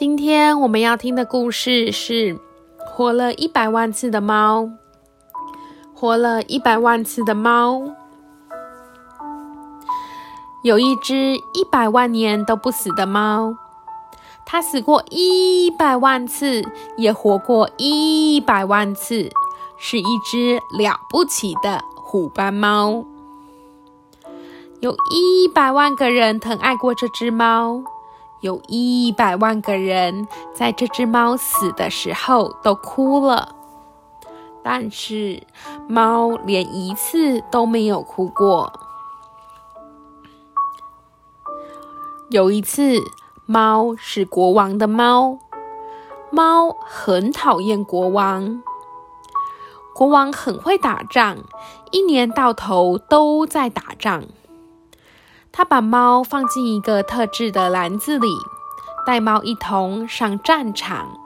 今天我们要听的故事是《活了一百万次的猫》。活了一百万次的猫，有一只一百万年都不死的猫，它死过一百万次，也活过一百万次，是一只了不起的虎斑猫。有一百万个人疼爱过这只猫。有一百万个人在这只猫死的时候都哭了，但是猫连一次都没有哭过。有一次，猫是国王的猫，猫很讨厌国王。国王很会打仗，一年到头都在打仗。他把猫放进一个特制的篮子里，带猫一同上战场。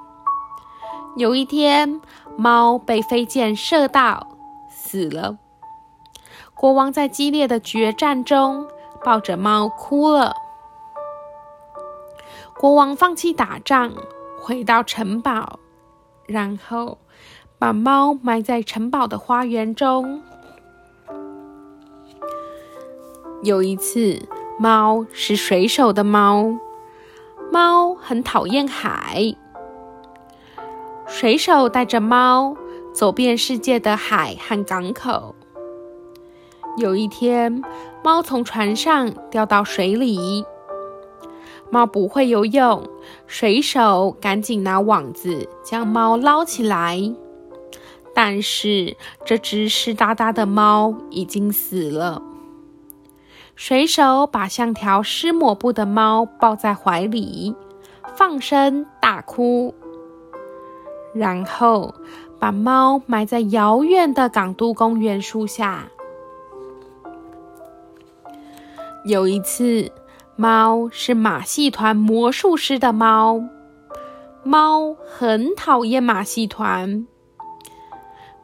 有一天，猫被飞箭射到，死了。国王在激烈的决战中抱着猫哭了。国王放弃打仗，回到城堡，然后把猫埋在城堡的花园中。有一次，猫是水手的猫，猫很讨厌海。水手带着猫走遍世界的海和港口。有一天，猫从船上掉到水里，猫不会游泳，水手赶紧拿网子将猫捞起来，但是这只湿哒哒的猫已经死了。水手把像条湿抹布的猫抱在怀里，放声大哭，然后把猫埋在遥远的港都公园树下。有一次，猫是马戏团魔术师的猫，猫很讨厌马戏团。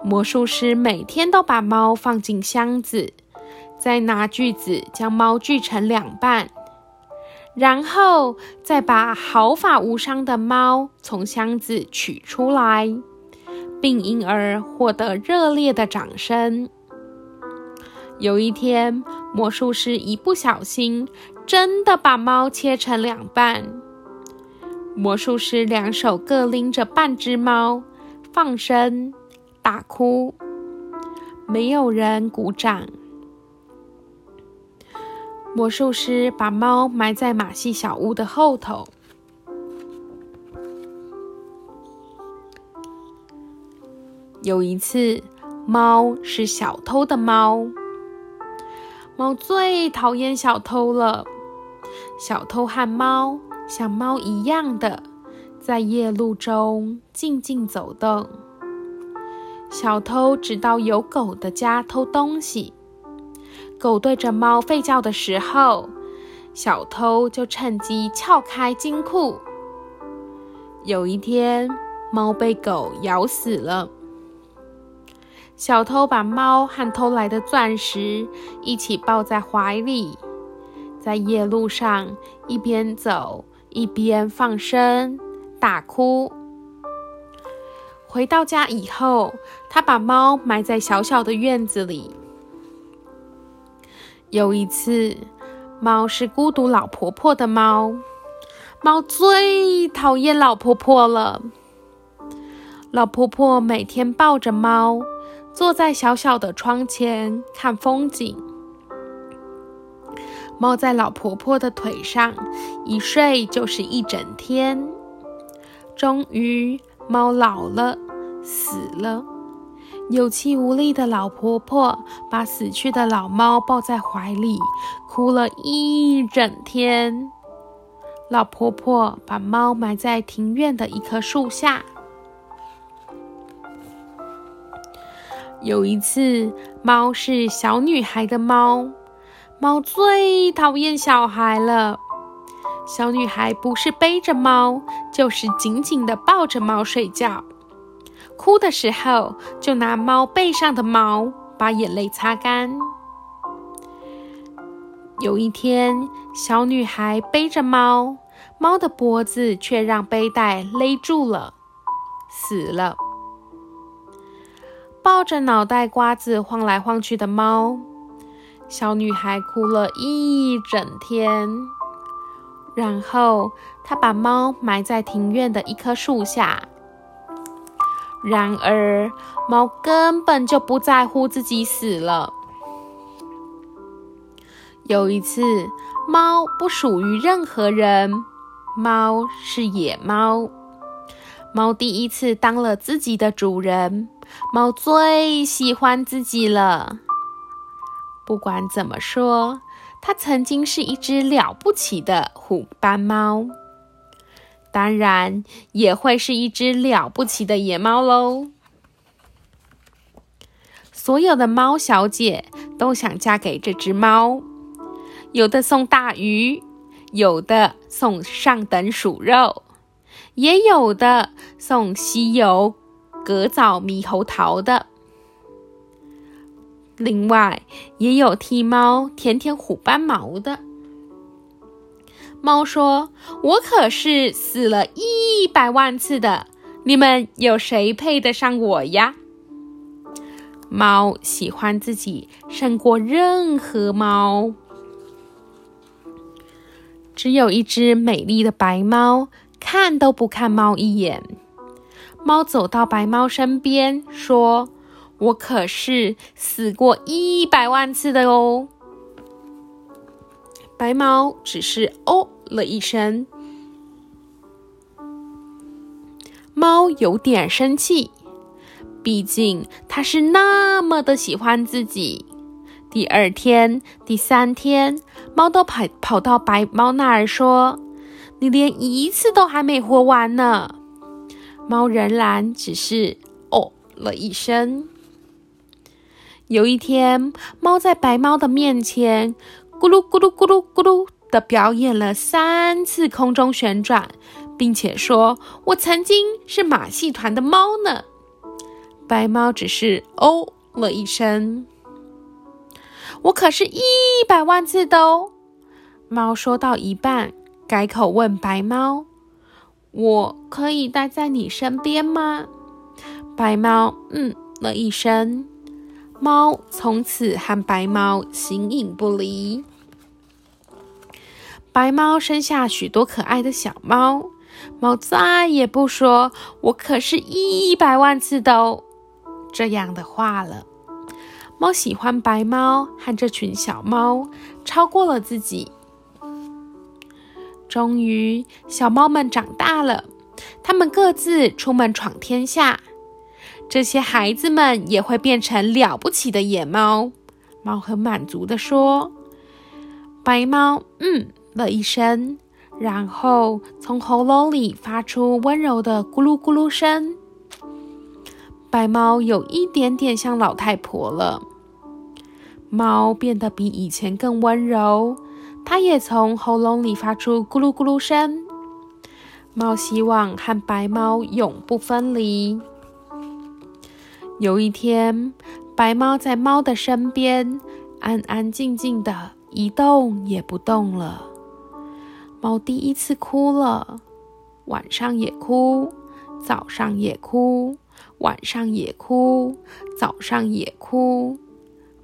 魔术师每天都把猫放进箱子。再拿锯子将猫锯成两半，然后再把毫发无伤的猫从箱子取出来，并因而获得热烈的掌声。有一天，魔术师一不小心，真的把猫切成两半。魔术师两手各拎着半只猫，放声大哭，没有人鼓掌。魔术师把猫埋在马戏小屋的后头。有一次，猫是小偷的猫，猫最讨厌小偷了。小偷和猫像猫一样的在夜路中静静走动。小偷只到有狗的家偷东西。狗对着猫吠叫的时候，小偷就趁机撬开金库。有一天，猫被狗咬死了。小偷把猫和偷来的钻石一起抱在怀里，在夜路上一边走一边放声大哭。回到家以后，他把猫埋在小小的院子里。有一次，猫是孤独老婆婆的猫，猫最讨厌老婆婆了。老婆婆每天抱着猫，坐在小小的窗前看风景。猫在老婆婆的腿上一睡就是一整天。终于，猫老了，死了。有气无力的老婆婆把死去的老猫抱在怀里，哭了一整天。老婆婆把猫埋在庭院的一棵树下。有一次，猫是小女孩的猫，猫最讨厌小孩了。小女孩不是背着猫，就是紧紧的抱着猫睡觉。哭的时候，就拿猫背上的毛把眼泪擦干。有一天，小女孩背着猫，猫的脖子却让背带勒住了，死了。抱着脑袋瓜子晃来晃去的猫，小女孩哭了一整天。然后她把猫埋在庭院的一棵树下。然而，猫根本就不在乎自己死了。有一次，猫不属于任何人，猫是野猫。猫第一次当了自己的主人，猫最喜欢自己了。不管怎么说，它曾经是一只了不起的虎斑猫，当然也会是一只了不起的野猫喽。所有的猫小姐都想嫁给这只猫。有的送大鱼，有的送上等鼠肉，也有的送稀有葛枣猕猴桃的。另外，也有替猫舔舔虎斑毛的。猫说：“我可是死了一百万次的，你们有谁配得上我呀？”猫喜欢自己胜过任何猫。只有一只美丽的白猫，看都不看猫一眼。猫走到白猫身边，说：“我可是死过一百万次的哦。”白猫只是哦了一声。猫有点生气，毕竟它是那么的喜欢自己。第二天、第三天，猫都跑跑到白猫那儿说：“你连一次都还没活完呢。”猫仍然只是哦了一声。有一天，猫在白猫的面前咕噜咕噜咕噜咕噜的表演了三次空中旋转，并且说：“我曾经是马戏团的猫呢。”白猫只是哦了一声。我可是一百万次的哦！猫说到一半，改口问白猫：“我可以待在你身边吗？”白猫嗯了一声。猫从此和白猫形影不离。白猫生下许多可爱的小猫，猫再也不说“我可是一百万次的哦”这样的话了。猫喜欢白猫和这群小猫，超过了自己。终于，小猫们长大了，它们各自出门闯天下。这些孩子们也会变成了不起的野猫。猫很满足地说：“白猫，嗯了一声，然后从喉咙里发出温柔的咕噜咕噜声。白猫有一点点像老太婆了。”猫变得比以前更温柔，它也从喉咙里发出咕噜咕噜声。猫希望和白猫永不分离。有一天，白猫在猫的身边安安静静的，一动也不动了。猫第一次哭了，晚上也哭，早上也哭，晚上也哭，早上也哭。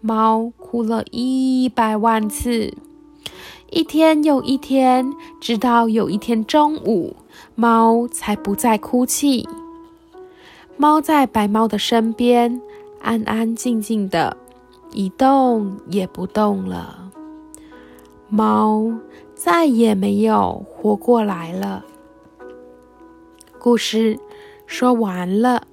猫哭了一百万次，一天又一天，直到有一天中午，猫才不再哭泣。猫在白猫的身边，安安静静的，一动也不动了。猫再也没有活过来了。故事说完了。